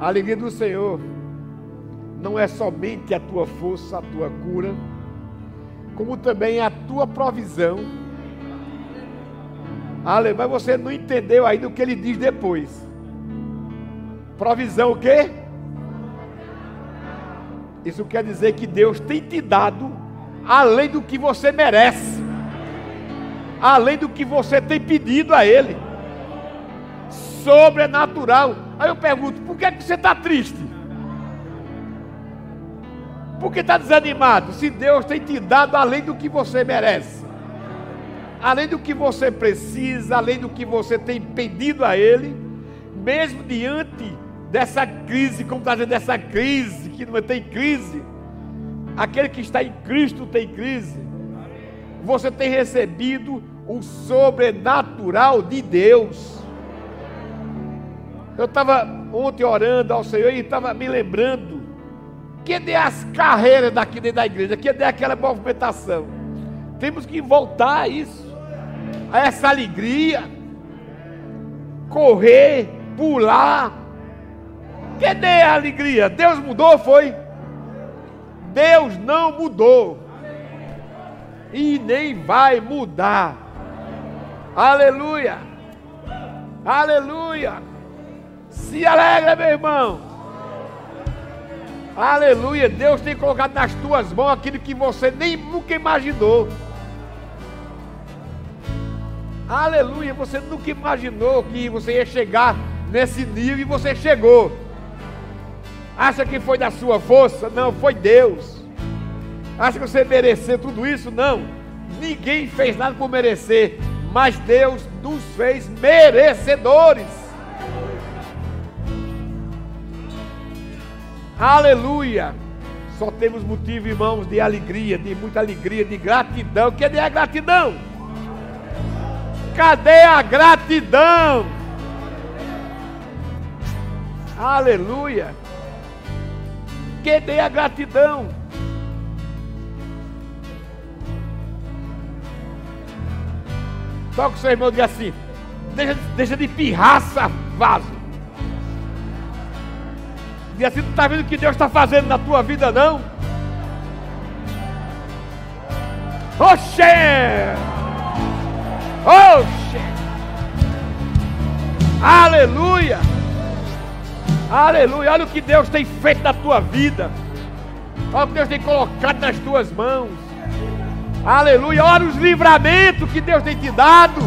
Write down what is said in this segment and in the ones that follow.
A alegria do Senhor não é somente a tua força, a tua cura, como também a tua provisão. Ale, mas você não entendeu ainda o que ele diz depois. Provisão o quê? Isso quer dizer que Deus tem te dado além do que você merece, além do que você tem pedido a Ele. Sobrenatural. Aí eu pergunto: por que, é que você está triste? Por que está desanimado? Se Deus tem te dado além do que você merece, além do que você precisa, além do que você tem pedido a Ele, mesmo diante dessa crise, como está dizendo, dessa crise, que não tem crise. Aquele que está em Cristo tem crise. Você tem recebido o sobrenatural de Deus. Eu estava ontem orando ao Senhor e estava me lembrando que dê as carreiras daqui dentro da igreja, que dê aquela movimentação. Temos que voltar a isso, a essa alegria, correr, pular, Cadê a alegria? Deus mudou, foi? Deus não mudou. E nem vai mudar. Aleluia. Aleluia. Se alegra, meu irmão. Aleluia. Deus tem colocado nas tuas mãos aquilo que você nem nunca imaginou. Aleluia. Você nunca imaginou que você ia chegar nesse nível e você chegou. Acha que foi da sua força? Não, foi Deus. Acha que você mereceu tudo isso? Não. Ninguém fez nada por merecer, mas Deus nos fez merecedores. Aleluia. Só temos motivo, irmãos, de alegria, de muita alegria, de gratidão. Cadê a gratidão? Cadê a gratidão? Aleluia que dê a gratidão. Toca o seu irmão e diga assim: deixa, deixa de pirraça, vaso. Diga assim: tu está vendo o que Deus está fazendo na tua vida, não? Oxê! Oxê! Aleluia! Aleluia. Olha o que Deus tem feito na tua vida. Olha o que Deus tem colocado nas tuas mãos. Aleluia. Olha os livramentos que Deus tem te dado.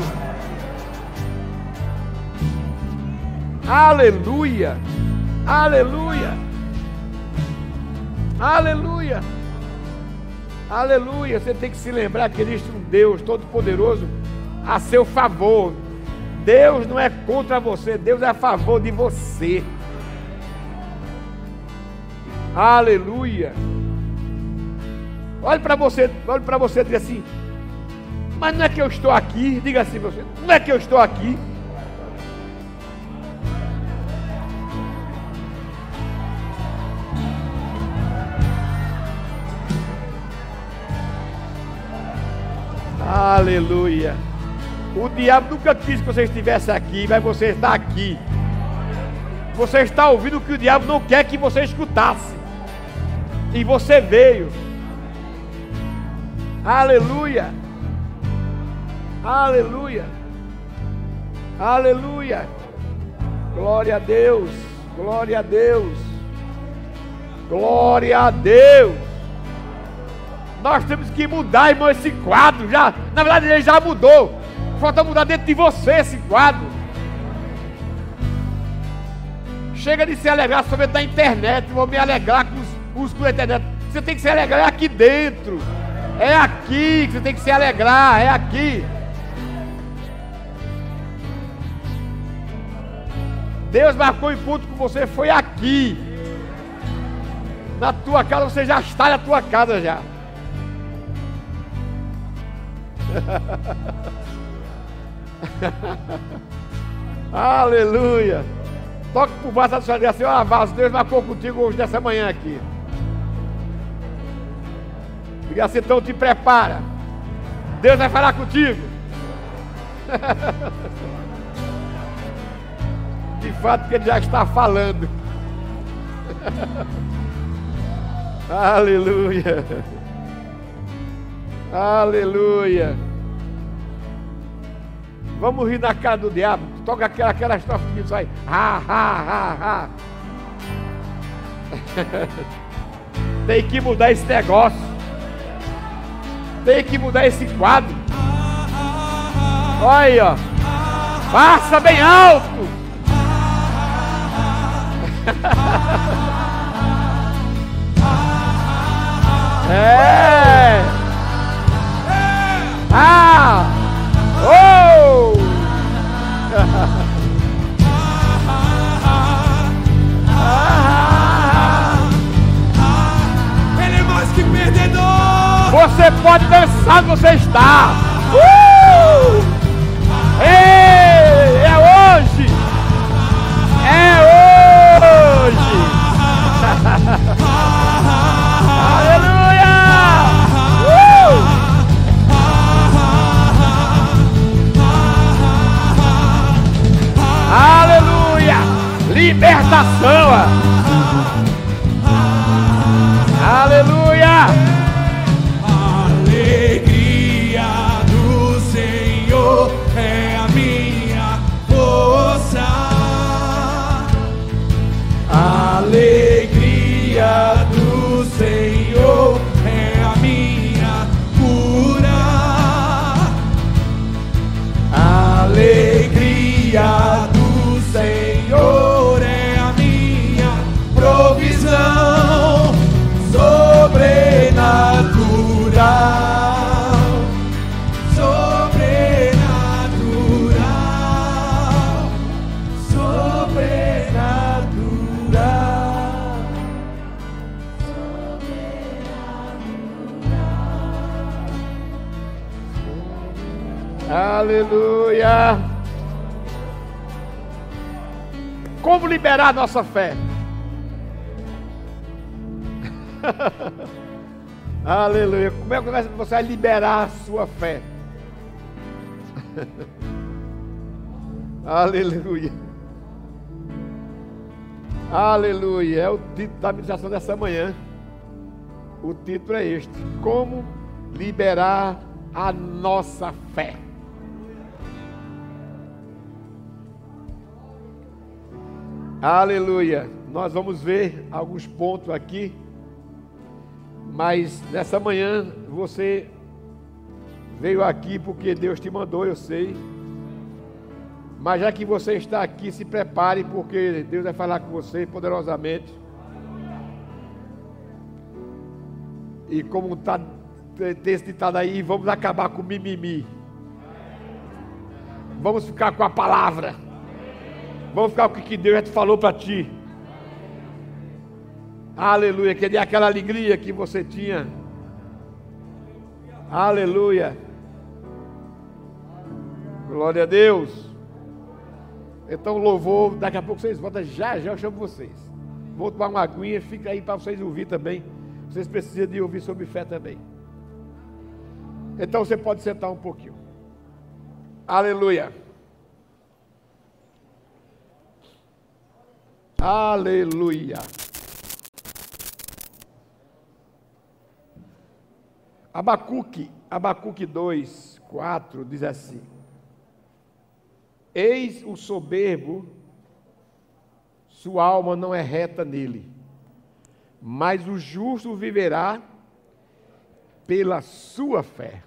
Aleluia. Aleluia. Aleluia. Aleluia. Você tem que se lembrar que existe um Deus Todo-Poderoso a seu favor. Deus não é contra você, Deus é a favor de você. Aleluia. Olhe para você, olhe para você e diga assim: Mas não é que eu estou aqui? Diga assim você: Não é que eu estou aqui? Aleluia. O diabo nunca quis que você estivesse aqui, mas você está aqui. Você está ouvindo o que o diabo não quer que você escutasse. E você veio. Aleluia. Aleluia. Aleluia. Glória a Deus. Glória a Deus. Glória a Deus. Nós temos que mudar, irmão, esse quadro. Já, na verdade, ele já mudou. Falta mudar dentro de você esse quadro. Chega de se alegrar somente na internet. Vou me alegrar com os músico da internet. Você tem que se alegrar é aqui dentro. É aqui que você tem que se alegrar, é aqui. Deus marcou encontro com você, foi aqui. Na tua casa, você já está na tua casa já. Aleluia. Toque por baixo da sua assim, ó, vaso, Deus marcou contigo hoje nessa manhã aqui. Diga assim, então te prepara. Deus vai falar contigo. De fato que ele já está falando. Aleluia. Aleluia. Vamos rir na cara do diabo. Toca aquela, aquela estrofe que sai. Ha, ha, ha, ha. Tem que mudar esse negócio. Tem que mudar esse quadro. Olha aí, ó. Passa bem alto. É. Você pode dançar onde você está. Uh! Ei, é hoje. É hoje. Aleluia! Uh! Aleluia! Libertação! Como liberar nossa fé? Aleluia! Como é que você vai liberar a sua fé? Aleluia! Aleluia! É o título da ministração dessa manhã. O título é este: Como liberar a nossa fé. Aleluia. Nós vamos ver alguns pontos aqui, mas nessa manhã você veio aqui porque Deus te mandou, eu sei. Mas já que você está aqui, se prepare, porque Deus vai falar com você poderosamente. E como está esse ditado aí, vamos acabar com mimimi. Vamos ficar com a palavra. Vamos ficar com o que Deus já te falou para ti. Aleluia. Que é aquela alegria que você tinha. Aleluia. Glória a Deus. Então, louvor. Daqui a pouco vocês voltam. Já, já eu chamo vocês. Vou tomar uma aguinha. Fica aí para vocês ouvir também. Vocês precisam de ouvir sobre fé também. Então você pode sentar um pouquinho. Aleluia. Aleluia. Abacuque, Abacuque 2, 4 diz assim: Eis o soberbo, sua alma não é reta nele, mas o justo viverá pela sua fé.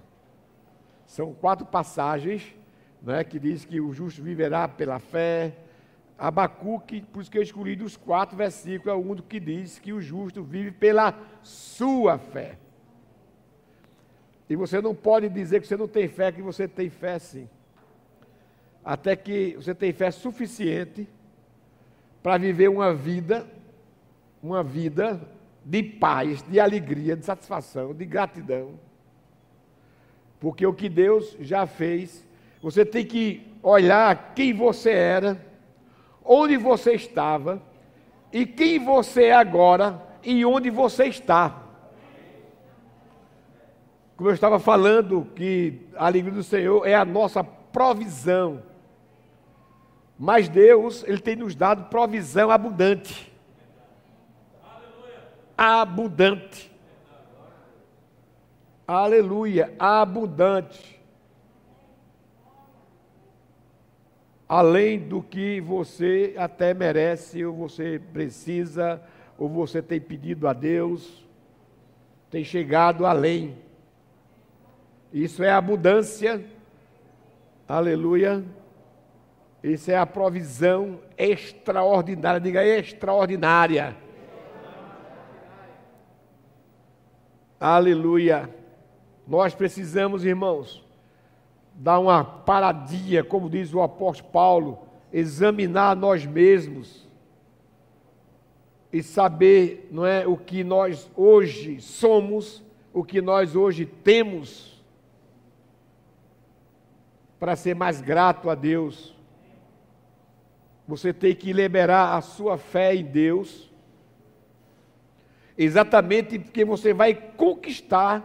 São quatro passagens né, que diz que o justo viverá pela fé. Abacuque, por isso que eu escolhi dos quatro versículos, é o único que diz que o justo vive pela sua fé. E você não pode dizer que você não tem fé, que você tem fé sim. Até que você tem fé suficiente para viver uma vida, uma vida de paz, de alegria, de satisfação, de gratidão. Porque o que Deus já fez, você tem que olhar quem você era, onde você estava e quem você é agora e onde você está. Como eu estava falando, que a alegria do Senhor é a nossa provisão. Mas Deus, Ele tem nos dado provisão abundante. abundante. Aleluia, abundante. Além do que você até merece, ou você precisa, ou você tem pedido a Deus, tem chegado além. Isso é abundância. Aleluia. Isso é a provisão extraordinária. Diga extraordinária. Aleluia. Nós precisamos, irmãos, dar uma paradinha, como diz o apóstolo Paulo, examinar nós mesmos e saber, não é, o que nós hoje somos, o que nós hoje temos para ser mais grato a Deus. Você tem que liberar a sua fé em Deus, exatamente porque você vai conquistar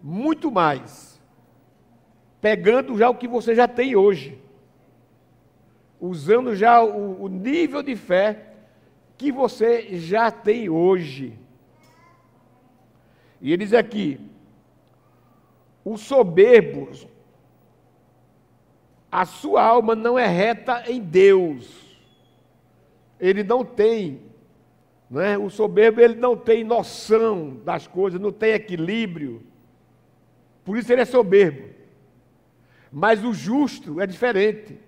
muito mais, pegando já o que você já tem hoje, usando já o, o nível de fé que você já tem hoje. E ele diz aqui: o soberbo, a sua alma não é reta em Deus. Ele não tem, não é? O soberbo ele não tem noção das coisas, não tem equilíbrio. Por isso ele é soberbo. Mas o justo é diferente.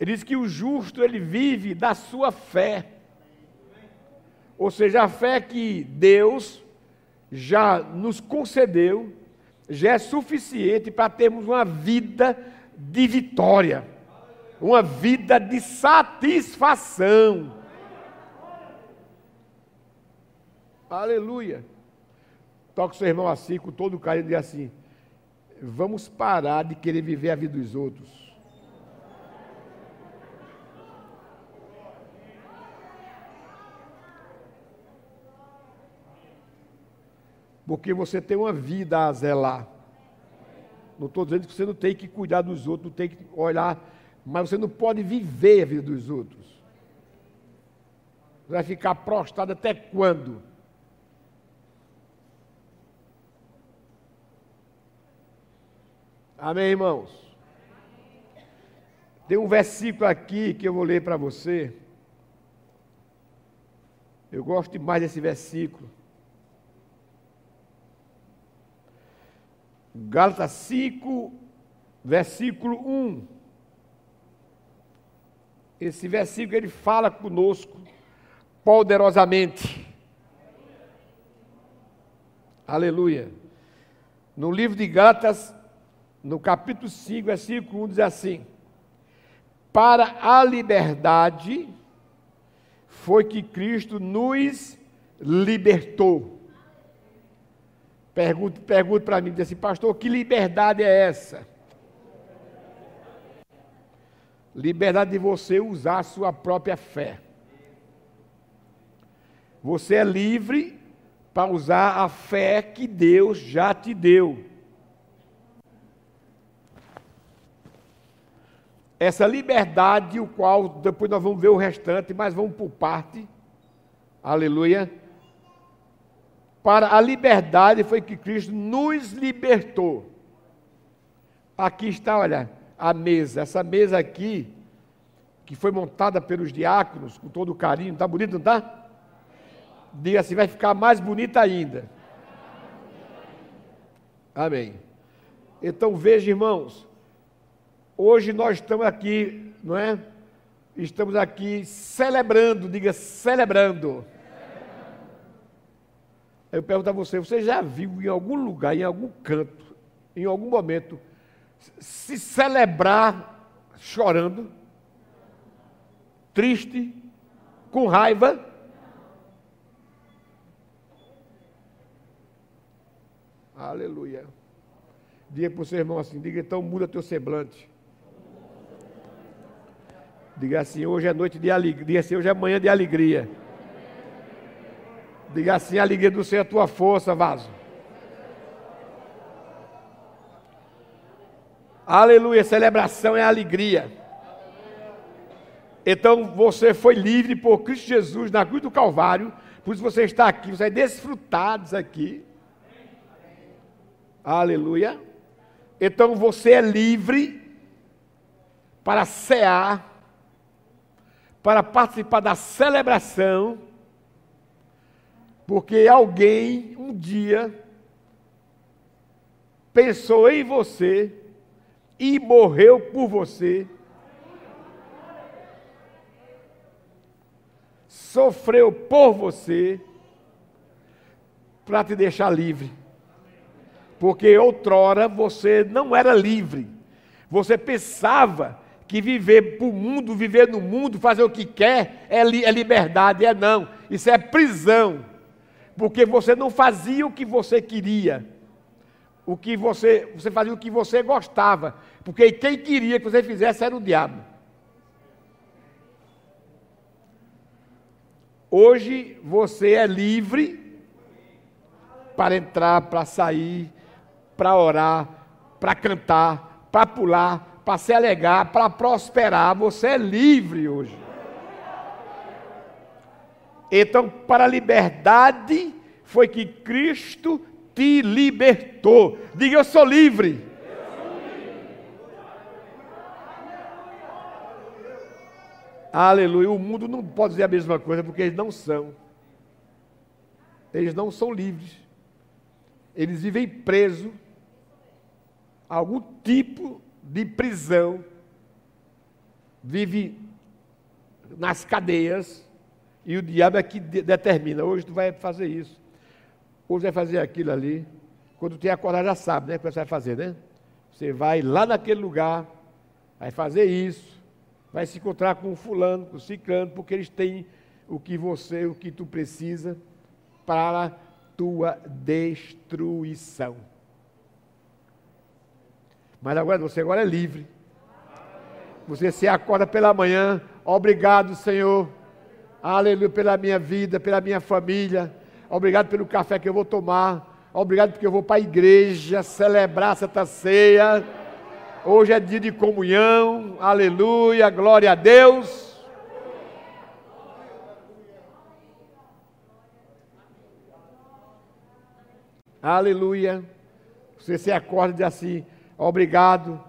Ele diz que o justo ele vive da sua fé. Ou seja, a fé que Deus já nos concedeu já é suficiente para termos uma vida de vitória, uma vida de satisfação. Aleluia. Toca o seu irmão assim, com todo o carinho, e diz assim: vamos parar de querer viver a vida dos outros. Porque você tem uma vida a zelar. Não estou dizendo que você não tem que cuidar dos outros, não tem que olhar, mas você não pode viver a vida dos outros. Vai ficar prostrado até quando? Amém, irmãos? Tem um versículo aqui que eu vou ler para você. Eu gosto demais desse versículo. Gálatas 5, versículo 1. Esse versículo ele fala conosco poderosamente. Aleluia. No livro de Gálatas, no capítulo 5, versículo 1, diz assim: Para a liberdade foi que Cristo nos libertou. Pergunta para mim, diz assim, pastor, que liberdade é essa? Liberdade de você usar a sua própria fé. Você é livre para usar a fé que Deus já te deu. Essa liberdade, o qual depois nós vamos ver o restante, mas vamos por parte. Aleluia. Para a liberdade foi que Cristo nos libertou. Aqui está, olha, a mesa. Essa mesa aqui, que foi montada pelos diáconos, com todo carinho, está bonito, não está? Diga assim, vai ficar mais bonita ainda. Amém. Então veja, irmãos, Hoje nós estamos aqui, não é? Estamos aqui celebrando, diga celebrando. Eu pergunto a você, você já viu em algum lugar, em algum canto, em algum momento, se celebrar chorando, triste, com raiva? Aleluia. Diga para o seu irmão assim, diga então muda teu semblante. Diga assim, hoje é noite de alegria. Diga assim, hoje é manhã de alegria. Diga assim, a alegria do Senhor é a tua força, vaso. Aleluia, celebração é alegria. Então você foi livre por Cristo Jesus na cruz do Calvário, por isso você está aqui, você é desfrutado aqui. Aleluia. Então você é livre para cear, para participar da celebração, porque alguém um dia pensou em você e morreu por você. Sofreu por você para te deixar livre. Porque outrora você não era livre. Você pensava que viver para o mundo, viver no mundo, fazer o que quer, é, li é liberdade. É não. Isso é prisão. Porque você não fazia o que você queria o que você, você fazia o que você gostava, porque quem queria que você fizesse era o diabo. Hoje você é livre para entrar, para sair, para orar, para cantar, para pular, para se alegar, para prosperar. Você é livre hoje. Então, para a liberdade foi que Cristo te libertou. Diga, eu sou livre. Aleluia. O mundo não pode dizer a mesma coisa porque eles não são. Eles não são livres. Eles vivem presos a algum tipo de prisão. Vive nas cadeias. E o diabo é que determina: hoje tu vai fazer isso. Hoje vai fazer aquilo ali. Quando tem acordar, já sabe, né? O que você vai fazer, né? Você vai lá naquele lugar, vai fazer isso, vai se encontrar com o fulano, com o ciclano, porque eles têm o que você, o que tu precisa para tua destruição. Mas agora você agora é livre. Você se acorda pela manhã, obrigado, Senhor. Aleluia pela minha vida, pela minha família Obrigado pelo café que eu vou tomar. Obrigado porque eu vou para a igreja celebrar Santa Ceia. Hoje é dia de comunhão. Aleluia, glória a Deus. Aleluia. Você se acorda e diz assim: obrigado.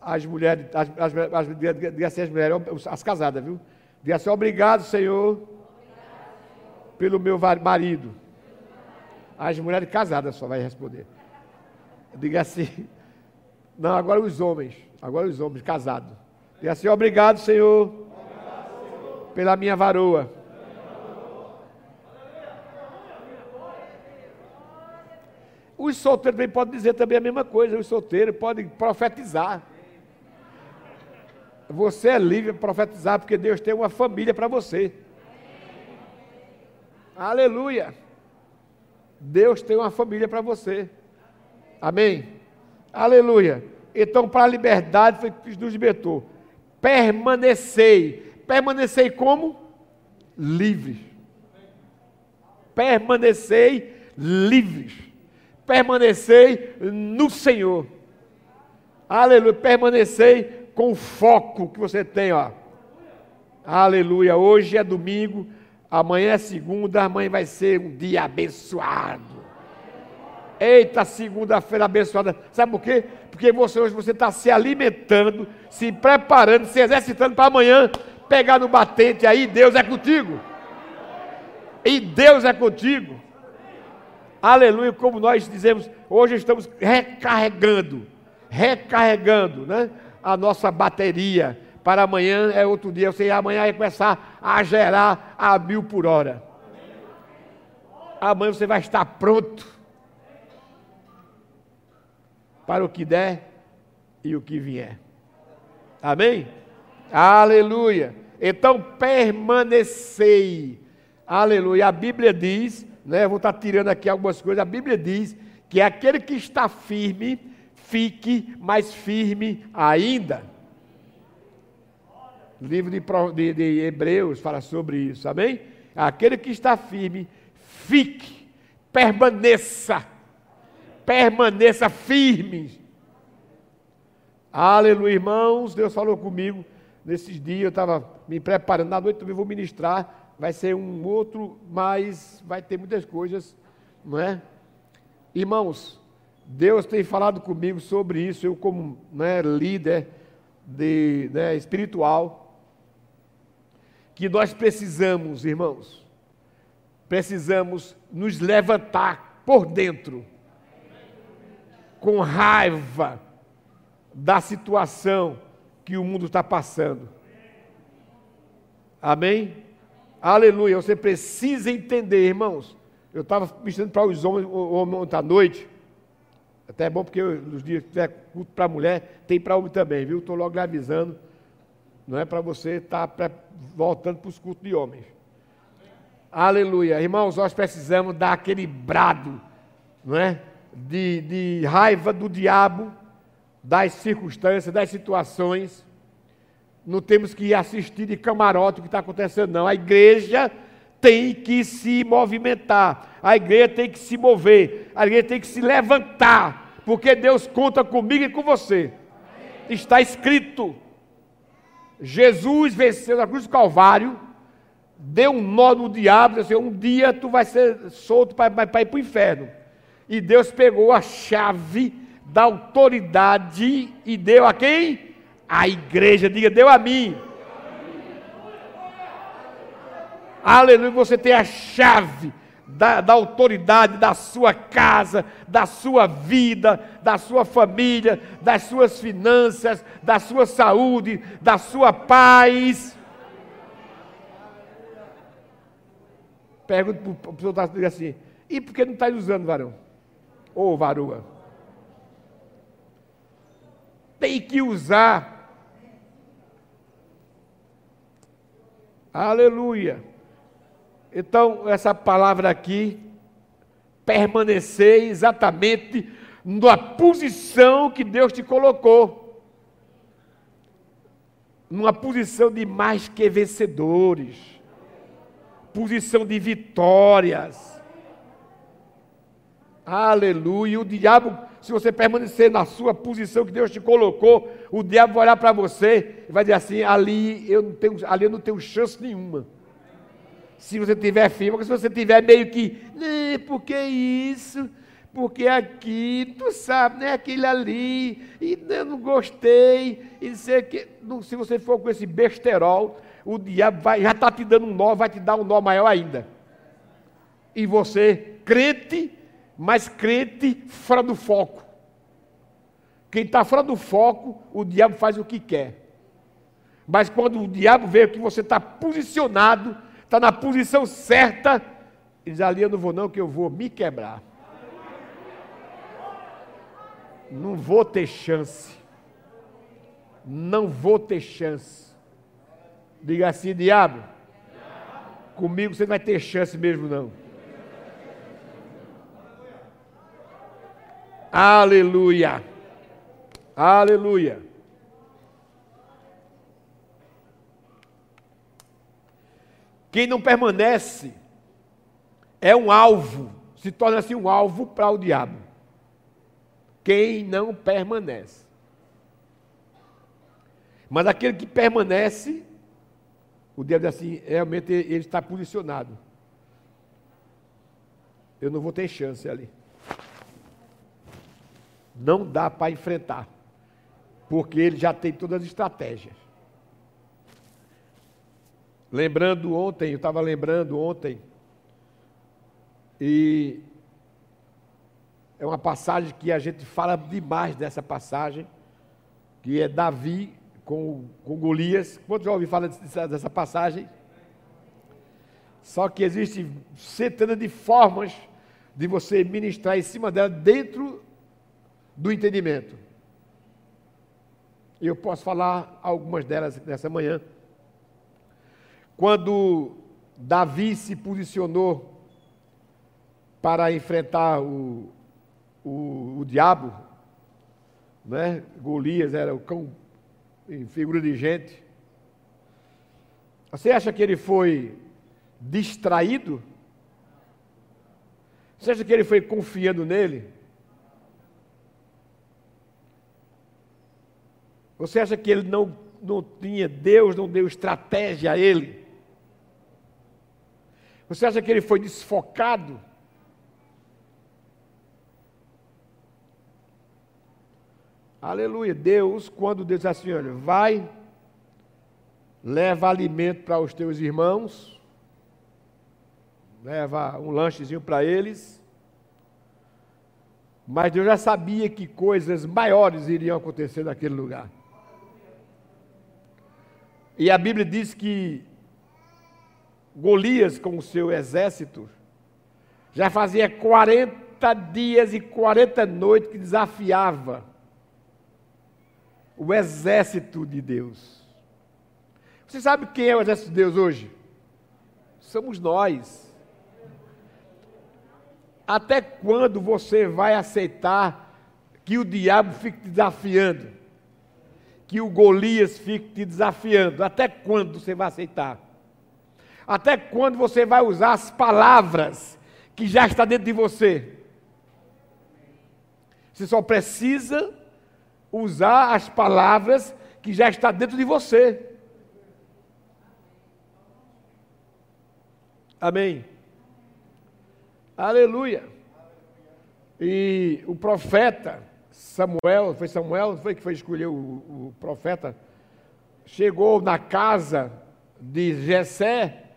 As mulheres, as, as, as, as mulheres, as casadas, viu? Diz assim: obrigado, Senhor pelo meu marido. As mulheres casadas só vai responder. Diga assim. Não, agora os homens. Agora os homens casados. Diga assim: Obrigado, Senhor, pela minha varoa. Os solteiros também podem dizer também a mesma coisa. Os solteiros podem profetizar. Você é livre para profetizar porque Deus tem uma família para você. Aleluia. Deus tem uma família para você. Amém? Aleluia. Então, para a liberdade foi que nos libertou. Permanecei. Permanecei como? Livres. Permanecei livres. Permanecei no Senhor. Aleluia. Permanecei com o foco que você tem, ó. Aleluia. Hoje é domingo. Amanhã é segunda, amanhã vai ser um dia abençoado. Eita, segunda-feira abençoada. Sabe por quê? Porque você hoje você está se alimentando, se preparando, se exercitando para amanhã pegar no batente aí, Deus é contigo. E Deus é contigo. Aleluia, como nós dizemos, hoje estamos recarregando, recarregando, né? A nossa bateria para amanhã é outro dia. Você amanhã vai começar a gerar a mil por hora. Amanhã você vai estar pronto para o que der e o que vier. Amém? Aleluia. Então permanecei. Aleluia. A Bíblia diz, né? Vou estar tirando aqui algumas coisas. A Bíblia diz que aquele que está firme, fique mais firme ainda. O livro de, de, de Hebreus fala sobre isso, amém? Aquele que está firme, fique, permaneça, permaneça firme. Aleluia, irmãos. Deus falou comigo nesses dias eu estava me preparando, na noite também vou ministrar, vai ser um outro, mas vai ter muitas coisas, não é? Irmãos, Deus tem falado comigo sobre isso, eu como né, líder de, né, espiritual, que nós precisamos, irmãos, precisamos nos levantar por dentro, com raiva da situação que o mundo está passando. Amém? Aleluia. Você precisa entender, irmãos. Eu estava ministrando para os homens ontem à noite. Até é bom porque nos dias que tiver culto para mulher, tem para homem também, viu? Estou logo avisando. Não é para você estar tá voltando para os cultos de homens. Aleluia. Irmãos, nós precisamos dar aquele brado, não é? De, de raiva do diabo das circunstâncias, das situações. Não temos que assistir de camarote o que está acontecendo, não. A igreja tem que se movimentar, a igreja tem que se mover, a igreja tem que se levantar, porque Deus conta comigo e com você. Está escrito. Jesus venceu na cruz do Calvário, deu um nó no diabo, disse, um dia tu vai ser solto para ir para o inferno. E Deus pegou a chave da autoridade e deu a quem? A igreja, diga, deu a mim. Aleluia, você tem a chave da, da, autoridade da sua casa, da sua vida, da sua família, das suas finanças, da sua saúde, da sua paz. Pergunta para o pessoal assim: e por que não está usando, varão? Ou varua? tem que usar. Aleluia. Então, essa palavra aqui, permanecer exatamente na posição que Deus te colocou. Numa posição de mais que vencedores. Posição de vitórias. Aleluia. O diabo se você permanecer na sua posição que Deus te colocou, o diabo vai olhar para você e vai dizer assim: ali eu não tenho, ali eu não tenho chance nenhuma. Se você tiver firme, porque se você tiver meio que, né, por que isso? Porque aqui, tu sabe, né? Aquele ali, e eu não gostei, e sei que. Se você for com esse besterol, o diabo vai, já está te dando um nó, vai te dar um nó maior ainda. E você, crente, mas crente fora do foco. Quem está fora do foco, o diabo faz o que quer. Mas quando o diabo vê que você está posicionado, está na posição certa, diz: ali eu não vou, não, que eu vou me quebrar. Não vou ter chance. Não vou ter chance. Diga assim, diabo. Comigo você não vai ter chance mesmo, não. Aleluia. Aleluia. Quem não permanece é um alvo, se torna assim um alvo para o diabo. Quem não permanece. Mas aquele que permanece, o diabo diz assim, realmente ele está posicionado. Eu não vou ter chance ali não dá para enfrentar, porque ele já tem todas as estratégias. Lembrando ontem, eu estava lembrando ontem, e é uma passagem que a gente fala demais dessa passagem, que é Davi com, com Golias. Quantos já ouviram falar dessa, dessa passagem? Só que existem centenas de formas de você ministrar em cima dela dentro do entendimento. E eu posso falar algumas delas nessa manhã. Quando Davi se posicionou para enfrentar o, o, o diabo, né? Golias era o cão em figura de gente. Você acha que ele foi distraído? Você acha que ele foi confiando nele? Você acha que ele não não tinha, Deus não deu estratégia a ele. Você acha que ele foi desfocado? Aleluia. Deus, quando Deus diz assim, olha, vai, leva alimento para os teus irmãos, leva um lanchezinho para eles. Mas Deus já sabia que coisas maiores iriam acontecer naquele lugar. E a Bíblia diz que Golias, com o seu exército, já fazia 40 dias e 40 noites que desafiava o exército de Deus. Você sabe quem é o exército de Deus hoje? Somos nós. Até quando você vai aceitar que o diabo fique te desafiando? Que o Golias fique te desafiando? Até quando você vai aceitar? Até quando você vai usar as palavras que já está dentro de você? Você só precisa usar as palavras que já está dentro de você. Amém. Aleluia. E o profeta Samuel, foi Samuel, foi que foi escolher o, o profeta, chegou na casa de Jessé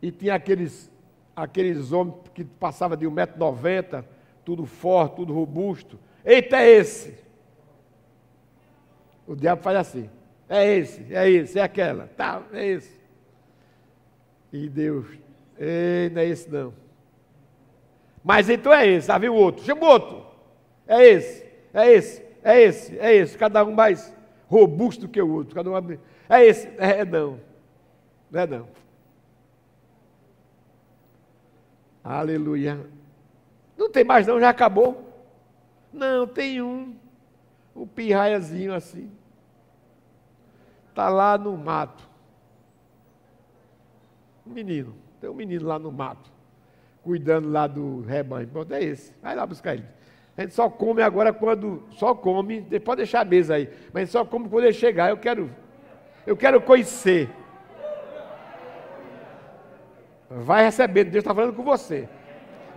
e tinha aqueles, aqueles homens que passavam de 1,90m, tudo forte, tudo robusto. Eita, é esse! O diabo faz assim. É esse, é esse, é aquela. Tá, é esse. E Deus, ei, não é esse não. Mas então é esse, viu o outro, chama o outro. É esse, é esse, é esse, é esse. Cada um mais robusto que o outro. Cada um é esse, é não. Não é não. Aleluia. Não tem mais não, já acabou. Não, tem um um pirraiazinho assim. Está lá no mato. Um menino. Tem um menino lá no mato. Cuidando lá do rebanho. Pronto, é esse. Vai lá buscar ele. A gente só come agora quando. Só come. Pode deixar a mesa aí. Mas só come quando ele chegar. Eu quero. Eu quero conhecer. Vai recebendo. Deus está falando com você.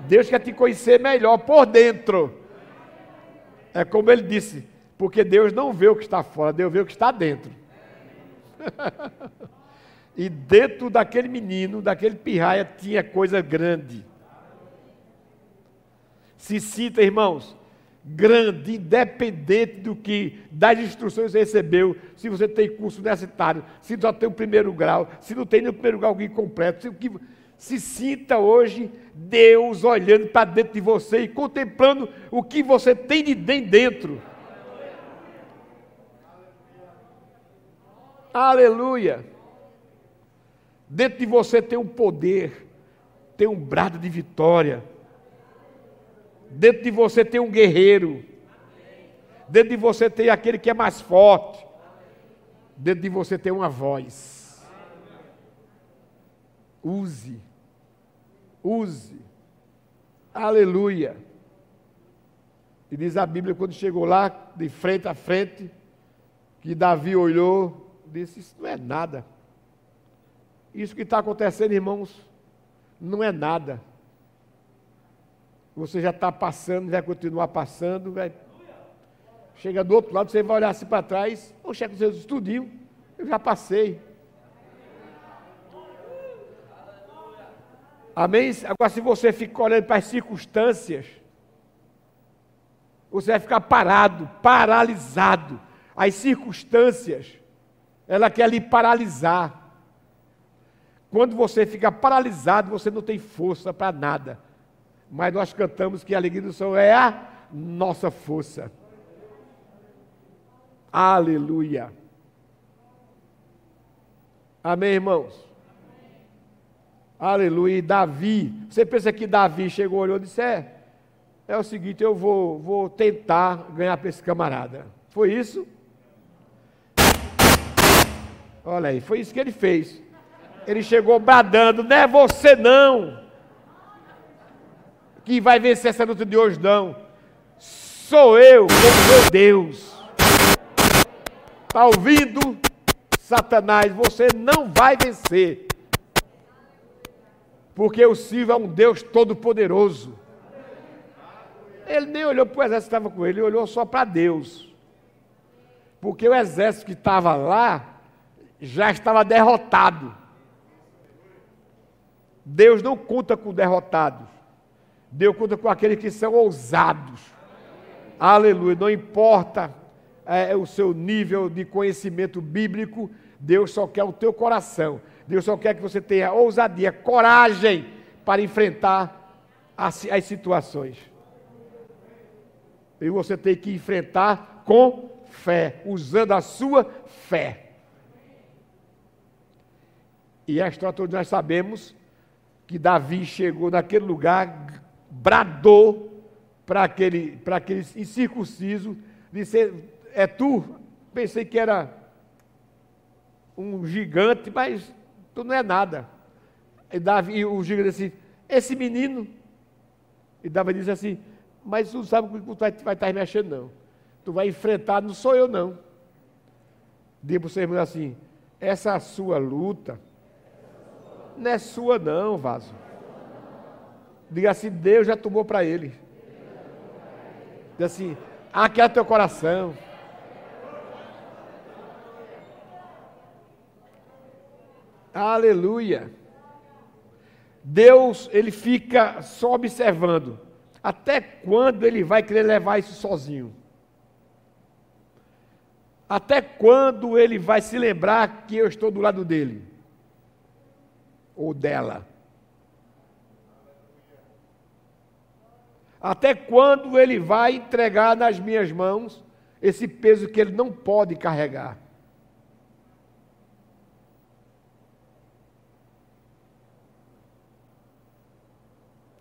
Deus quer te conhecer melhor por dentro. É como ele disse: porque Deus não vê o que está fora, Deus vê o que está dentro. e dentro daquele menino, daquele pirraia, tinha coisa grande. Se cita, irmãos, grande, independente do que, das instruções que recebeu, se você tem curso universitário, se só tem o primeiro grau, se não tem no primeiro grau alguém completo, se, que, se sinta hoje Deus olhando para dentro de você e contemplando o que você tem de dentro. Aleluia. Dentro de você tem um poder, tem um brado de vitória. Dentro de você tem um guerreiro. Dentro de você tem aquele que é mais forte. Dentro de você tem uma voz. Use. Use. Aleluia. E diz a Bíblia, quando chegou lá, de frente a frente, que Davi olhou disse: Isso não é nada. Isso que está acontecendo, irmãos, não é nada. Você já está passando, vai continuar passando, vai. Chega do outro lado, você vai olhar assim para trás, Poxa, é com seus eu já passei. Amém? Agora, se você fica olhando para as circunstâncias, você vai ficar parado, paralisado. As circunstâncias ela quer lhe paralisar. Quando você fica paralisado, você não tem força para nada. Mas nós cantamos que a alegria do Senhor é a nossa força. Aleluia. Amém, irmãos? Aleluia. E Davi, você pensa que Davi chegou, olhou e disse: É, é o seguinte, eu vou, vou tentar ganhar para esse camarada. Foi isso? Olha aí, foi isso que ele fez. Ele chegou bradando: Não é você não que vai vencer essa luta de hoje, não. Sou eu, como meu Deus. Está ouvindo? Satanás, você não vai vencer. Porque o Silvio é um Deus todo-poderoso. Ele nem olhou para o exército que estava com ele, ele olhou só para Deus. Porque o exército que estava lá já estava derrotado. Deus não conta com derrotados. Deus conta com aqueles que são ousados. Aleluia. Não importa é, o seu nível de conhecimento bíblico, Deus só quer o teu coração. Deus só quer que você tenha ousadia, coragem para enfrentar as, as situações. E você tem que enfrentar com fé, usando a sua fé. E a história toda nós sabemos que Davi chegou naquele lugar, bradou para aquele, para aquele incircunciso, disse: É tu? Pensei que era um gigante, mas tu não é nada. E, Davi, e o gigante disse: Esse menino. E Davi disse assim: mas tu sabe o que tu vai, vai estar mexendo, não. Tu vai enfrentar, não sou eu, não. Diga para o seu irmão assim: essa sua luta não é sua, não, vaso. Diga assim: Deus já tomou para ele. Diga assim: é teu coração. Aleluia. Deus, ele fica só observando. Até quando ele vai querer levar isso sozinho? Até quando ele vai se lembrar que eu estou do lado dele? Ou dela? Até quando ele vai entregar nas minhas mãos esse peso que ele não pode carregar?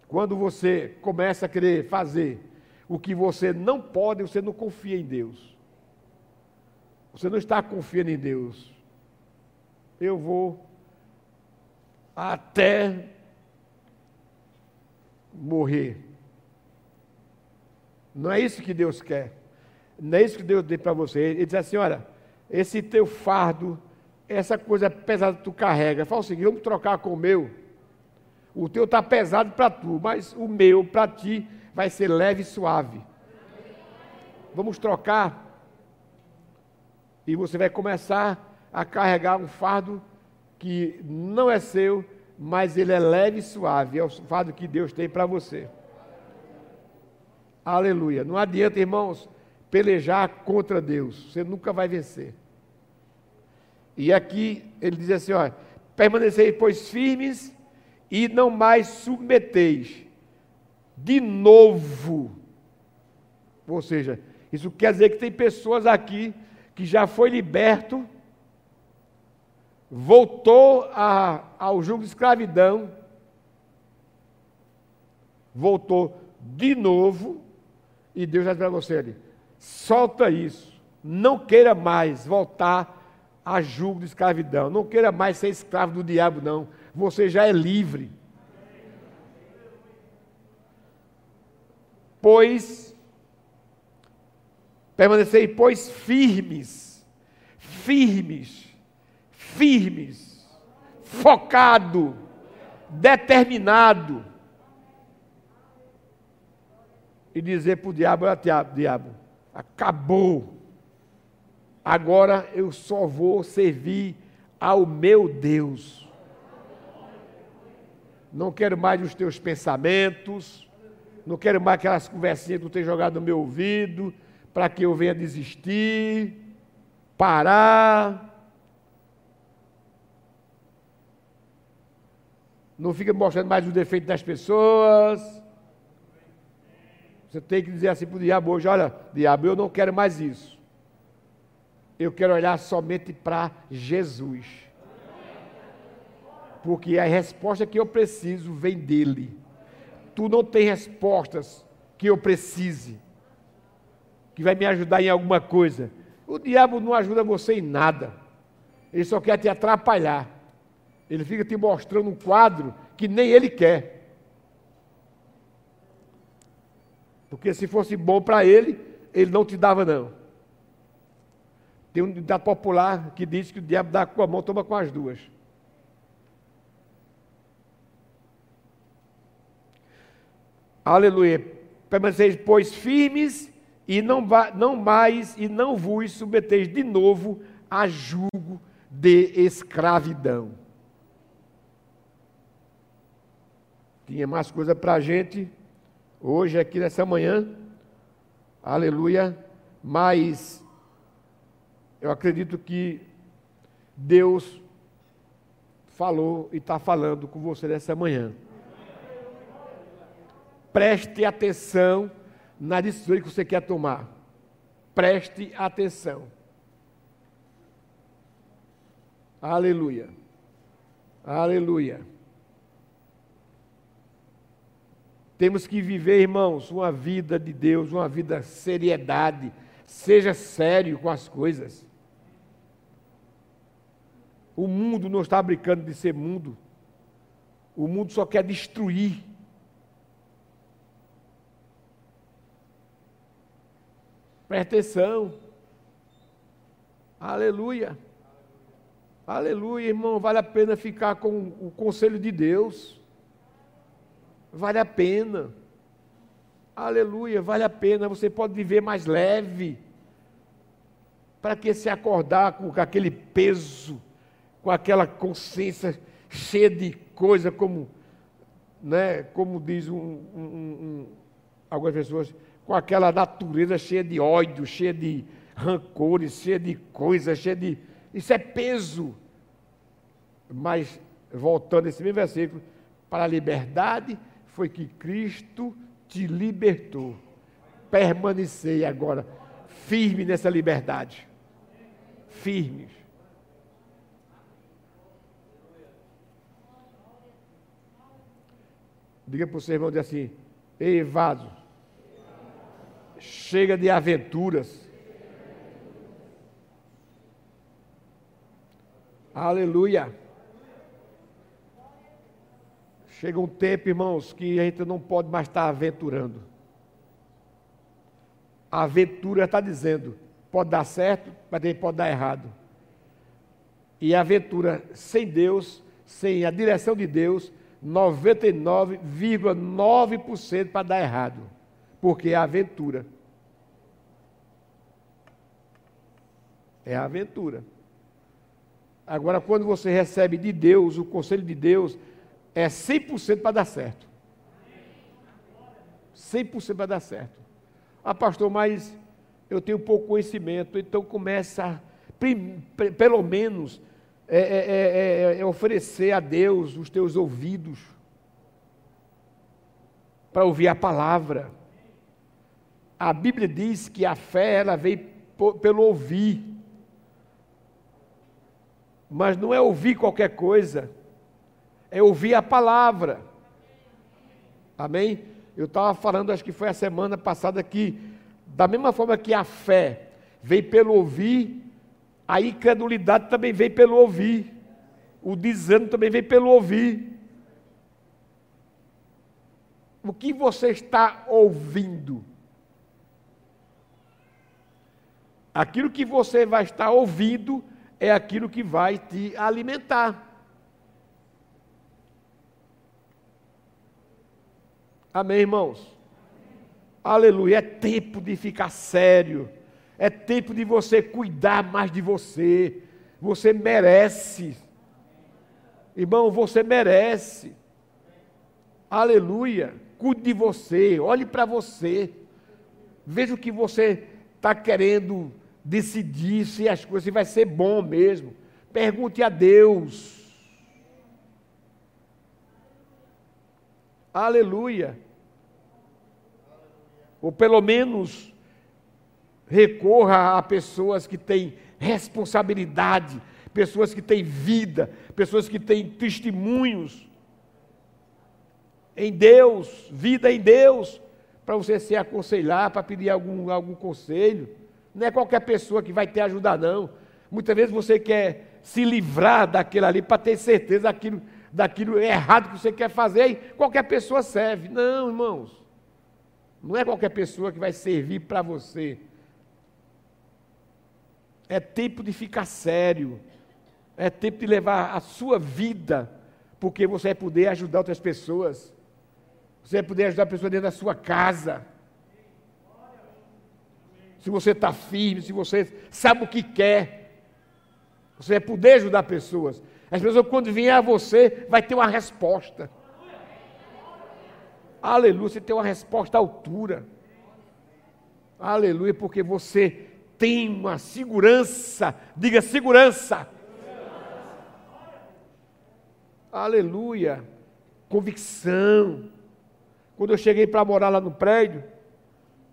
Quando você começa a querer fazer o que você não pode, você não confia em Deus. Você não está confiando em Deus. Eu vou até morrer. Não é isso que Deus quer. Não é isso que Deus deu para você. Ele diz assim: olha, esse teu fardo, essa coisa pesada que tu carrega, fala o seguinte: vamos trocar com o meu. O teu está pesado para tu, mas o meu para ti vai ser leve e suave. Vamos trocar. E você vai começar a carregar um fardo que não é seu, mas ele é leve e suave. É o fardo que Deus tem para você. Aleluia. Não adianta, irmãos, pelejar contra Deus. Você nunca vai vencer. E aqui ele diz assim: olha, permanecei, pois, firmes e não mais submeteis de novo. Ou seja, isso quer dizer que tem pessoas aqui que já foi liberto, voltou a, ao jugo de escravidão, voltou de novo, e Deus já diz para você ali: solta isso, não queira mais voltar a jugo de escravidão, não queira mais ser escravo do diabo, não você já é livre. Pois, permanecei, pois, firmes, firmes, firmes, focado, determinado. E dizer para o diabo: olha, diabo, acabou. Agora eu só vou servir ao meu Deus não quero mais os teus pensamentos, não quero mais aquelas conversinhas que tu tem jogado no meu ouvido, para que eu venha desistir, parar. Não fica mostrando mais os defeitos das pessoas. Você tem que dizer assim para o diabo hoje: olha, diabo, eu não quero mais isso. Eu quero olhar somente para Jesus porque a resposta que eu preciso vem dele. Tu não tem respostas que eu precise, que vai me ajudar em alguma coisa. O diabo não ajuda você em nada. Ele só quer te atrapalhar. Ele fica te mostrando um quadro que nem ele quer. Porque se fosse bom para ele, ele não te dava não. Tem um ditado popular que diz que o diabo dá com a mão, toma com as duas. Aleluia. Permaneceis, pois, firmes e não, não mais e não vos submeteis de novo a julgo de escravidão. Tinha mais coisa para a gente hoje aqui nessa manhã. Aleluia. Mas eu acredito que Deus falou e está falando com você nessa manhã. Preste atenção na decisão que você quer tomar. Preste atenção. Aleluia. Aleluia. Temos que viver, irmãos, uma vida de Deus, uma vida seriedade. Seja sério com as coisas. O mundo não está brincando de ser mundo. O mundo só quer destruir. Presta atenção. Aleluia. Aleluia, irmão. Vale a pena ficar com o conselho de Deus. Vale a pena. Aleluia, vale a pena. Você pode viver mais leve. Para que se acordar com aquele peso, com aquela consciência cheia de coisa, como, né, como diz um, um, um, algumas pessoas, com aquela natureza cheia de ódio, cheia de rancores, cheia de coisas, cheia de. Isso é peso. Mas, voltando a esse mesmo versículo, para a liberdade foi que Cristo te libertou. Permanecei agora firme nessa liberdade. Firmes. Diga para o seu irmão assim: Ei, vaso, chega de aventuras. Aleluia. Chega um tempo, irmãos, que a gente não pode mais estar aventurando. A aventura está dizendo, pode dar certo, mas também pode dar errado. E a aventura sem Deus, sem a direção de Deus, 99,9% para dar errado. Porque é a aventura. É a aventura. Agora, quando você recebe de Deus, o conselho de Deus, é 100% para dar certo. 100% para dar certo. Ah, pastor, mas eu tenho pouco conhecimento, então começa, pelo menos, é, é, é, é, oferecer a Deus os teus ouvidos para ouvir a palavra. A Bíblia diz que a fé ela veio pelo ouvir mas não é ouvir qualquer coisa, é ouvir a palavra. Amém? Eu estava falando, acho que foi a semana passada, que da mesma forma que a fé vem pelo ouvir, a incredulidade também vem pelo ouvir, o desânimo também vem pelo ouvir. O que você está ouvindo? Aquilo que você vai estar ouvindo é aquilo que vai te alimentar. Amém, irmãos? Aleluia. É tempo de ficar sério. É tempo de você cuidar mais de você. Você merece. Irmão, você merece. Aleluia. Cuide de você. Olhe para você. Veja o que você está querendo decidir se as coisas se vai ser bom mesmo. Pergunte a Deus. Aleluia. Ou pelo menos recorra a pessoas que têm responsabilidade, pessoas que têm vida, pessoas que têm testemunhos em Deus, vida em Deus, para você se aconselhar, para pedir algum, algum conselho. Não é qualquer pessoa que vai te ajudar, não. Muitas vezes você quer se livrar daquilo ali para ter certeza daquilo, daquilo errado que você quer fazer e qualquer pessoa serve. Não, irmãos. Não é qualquer pessoa que vai servir para você. É tempo de ficar sério. É tempo de levar a sua vida, porque você vai poder ajudar outras pessoas. Você vai poder ajudar a pessoa dentro da sua casa. Se você está firme, se você sabe o que quer, você vai poder ajudar pessoas. As pessoas, quando vier a você, vai ter uma resposta. Aleluia, você tem uma resposta à altura. Aleluia, porque você tem uma segurança. Diga segurança. Aleluia. Convicção. Quando eu cheguei para morar lá no prédio,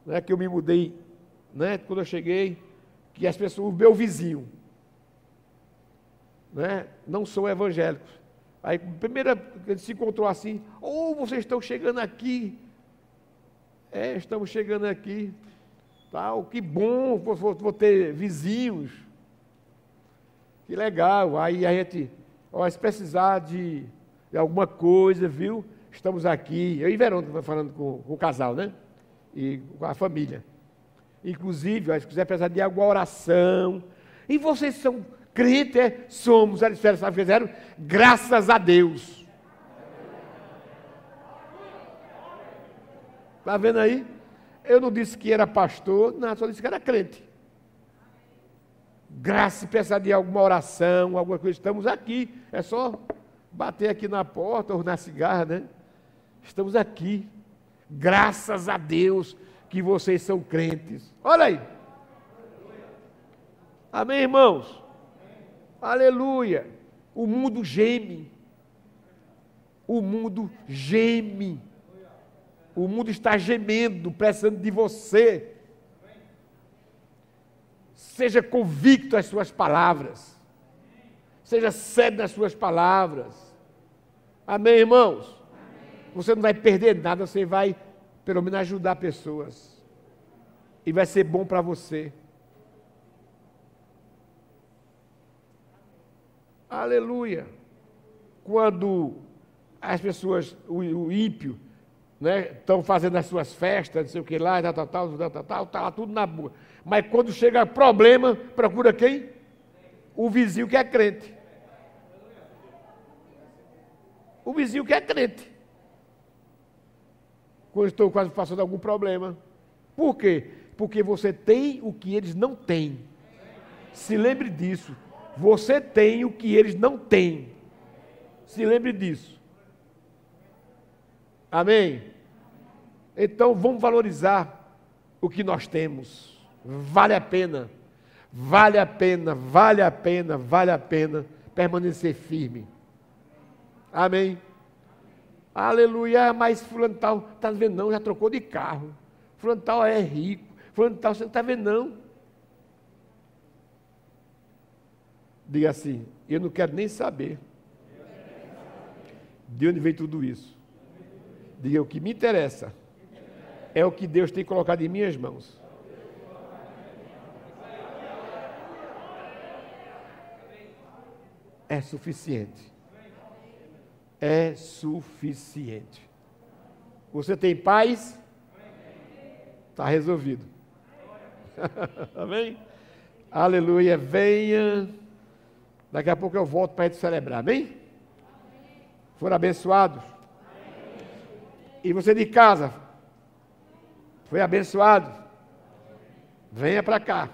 né, que eu me mudei, né, quando eu cheguei, que as pessoas, o meu vizinho, né, não são evangélicos. Aí, primeira, ele se encontrou assim, ou oh, vocês estão chegando aqui. É, estamos chegando aqui. Tal, que bom, vou, vou ter vizinhos. Que legal. Aí a gente, ó, se precisar de, de alguma coisa, viu? Estamos aqui. Eu e Verônica falando com, com, o casal, né? E com a família. Inclusive, ó, se quiser precisar de alguma oração. E vocês são crentes, é? Somos. Eles fizeram, sabe o que fizeram? Graças a Deus. Está vendo aí? Eu não disse que era pastor, não, só disse que era crente. Graça, pensar de alguma oração, alguma coisa, estamos aqui. É só bater aqui na porta ou na cigarra, né? Estamos aqui. Graças a Deus que vocês são crentes. Olha aí. Amém, irmãos? Aleluia. O mundo geme. O mundo geme. O mundo está gemendo, precisando de você. Seja convicto às suas palavras. Seja sério nas suas palavras. Amém, irmãos? Amém. Você não vai perder nada, você vai, pelo menos, ajudar pessoas. E vai ser bom para você. Aleluia. Quando as pessoas, o, o ímpio, estão né, fazendo as suas festas, não sei o que lá, tal, tal, tal, tal, tal, tudo na boa. Mas quando chega problema, procura quem? O vizinho que é crente. O vizinho que é crente. Quando estou quase passando algum problema. Por quê? Porque você tem o que eles não têm. Se lembre disso. Você tem o que eles não têm. Se lembre disso. Amém? Então vamos valorizar o que nós temos. Vale a pena, vale a pena, vale a pena, vale a pena permanecer firme. Amém? Aleluia, mas fulano tal, está vendo não, já trocou de carro. Fulano tal é rico. Fulano tal, você não está vendo não. Diga assim, eu não quero nem saber de onde veio tudo isso. Diga o que me interessa é o que Deus tem colocado em minhas mãos. É suficiente. É suficiente. Você tem paz? Está resolvido. Amém? Aleluia. Venha. Daqui a pouco eu volto para a gente celebrar. Amém? Foram abençoados? E você de casa, foi abençoado? Venha para cá.